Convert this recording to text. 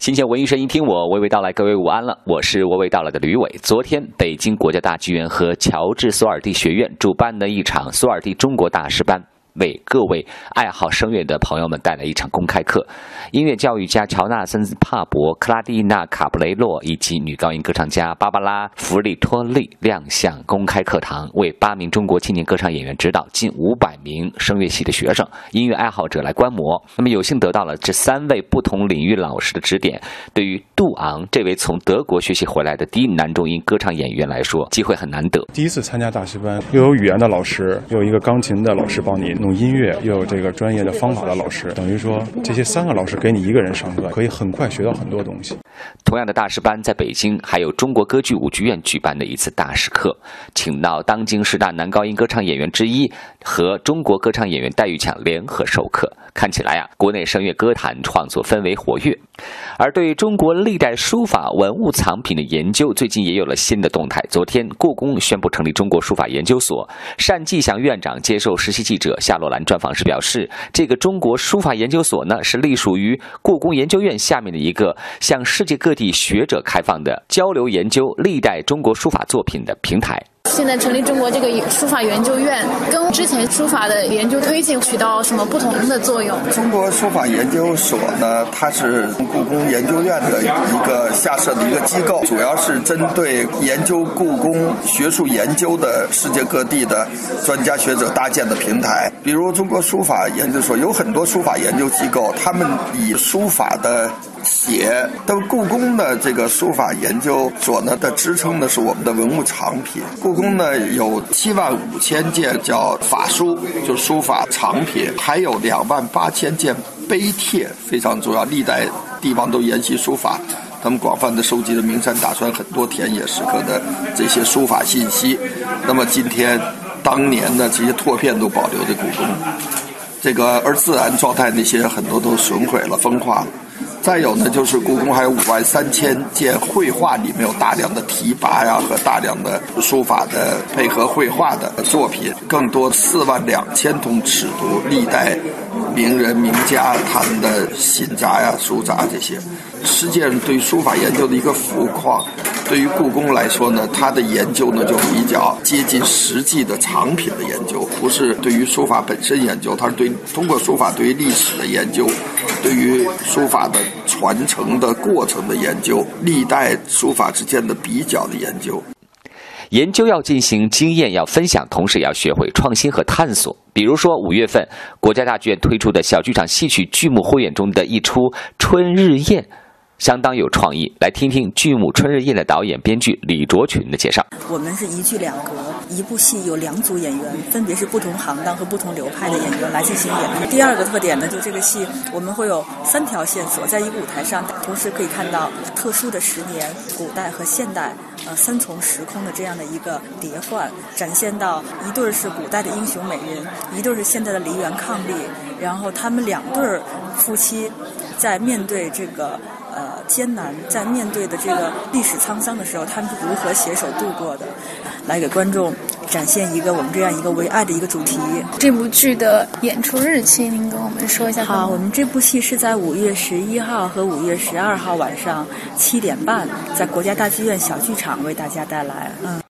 新鲜文艺声音，听我娓娓道来。各位午安了，我是娓娓道来的吕伟。昨天，北京国家大剧院和乔治索尔蒂学院主办的一场索尔蒂中国大师班。为各位爱好声乐的朋友们带来一场公开课，音乐教育家乔纳森·帕伯、克拉蒂娜·卡布雷洛以及女高音歌唱家芭芭拉·弗里托利亮相公开课堂，为八名中国青年歌唱演员指导近五百名声乐系的学生、音乐爱好者来观摩。那么有幸得到了这三位不同领域老师的指点，对于杜昂这位从德国学习回来的低男中音歌唱演员来说，机会很难得。第一次参加大师班，又有语言的老师，又有一个钢琴的老师帮你。弄音乐又有这个专业的方法的老师，等于说这些三个老师给你一个人上课，可以很快学到很多东西。同样的大师班在北京还有中国歌剧舞剧院举办的一次大师课，请到当今十大男高音歌唱演员之一和中国歌唱演员戴玉强联合授课。看起来呀，国内声乐歌坛创作氛围活跃。而对中国历代书法文物藏品的研究，最近也有了新的动态。昨天，故宫宣布成立中国书法研究所。单霁翔院长接受实习记者夏洛兰专访时表示，这个中国书法研究所呢，是隶属于故宫研究院下面的一个向世界各地学者开放的交流研究历代中国书法作品的平台。现在成立中国这个书法研究院，跟之前书法的研究推进起到什么不同的作用？中国书法研究所呢，它是故宫研究院的一个下设的一个机构，主要是针对研究故宫学术研究的世界各地的专家学者搭建的平台。比如中国书法研究所有很多书法研究机构，他们以书法的。写的故宫的这个书法研究所呢的支撑的是我们的文物藏品。故宫呢有七万五千件叫法书，就书法藏品，还有两万八千件碑帖，非常重要。历代地方都研习书法，他们广泛的收集了名山大川很多田野时刻的这些书法信息。那么今天，当年的这些拓片都保留在故宫，这个而自然状态那些很多都损毁了、风化了。再有呢，就是故宫还有五万三千件绘画，里面有大量的题跋呀和大量的书法的配合绘画的作品，更多四万两千通尺牍，历代名人名家他们的信札呀、书札这些，实践对书法研究的一个浮况。对于故宫来说呢，它的研究呢就比较接近实际的藏品的研究，不是对于书法本身研究，它是对通过书法对于历史的研究，对于书法的传承的过程的研究，历代书法之间的比较的研究。研究要进行，经验要分享，同时要学会创新和探索。比如说，五月份国家大剧院推出的小剧场戏曲剧目汇演中的一出《春日宴》。相当有创意，来听听剧目《春日宴》的导演、编剧李卓群的介绍。我们是一剧两格，一部戏有两组演员，分别是不同行当和不同流派的演员来进行演。第二个特点呢，就这个戏我们会有三条线索，在一个舞台上，同时可以看到特殊的十年、古代和现代，呃，三重时空的这样的一个叠换，展现到一对是古代的英雄美人，一对是现在的梨园伉俪，然后他们两对夫妻在面对这个。呃，艰难在面对的这个历史沧桑的时候，他们是如何携手度过的？来给观众展现一个我们这样一个为爱的一个主题。这部剧的演出日期，您跟我们说一下。好，我们这部戏是在五月十一号和五月十二号晚上七点半，在国家大剧院小剧场为大家带来。嗯。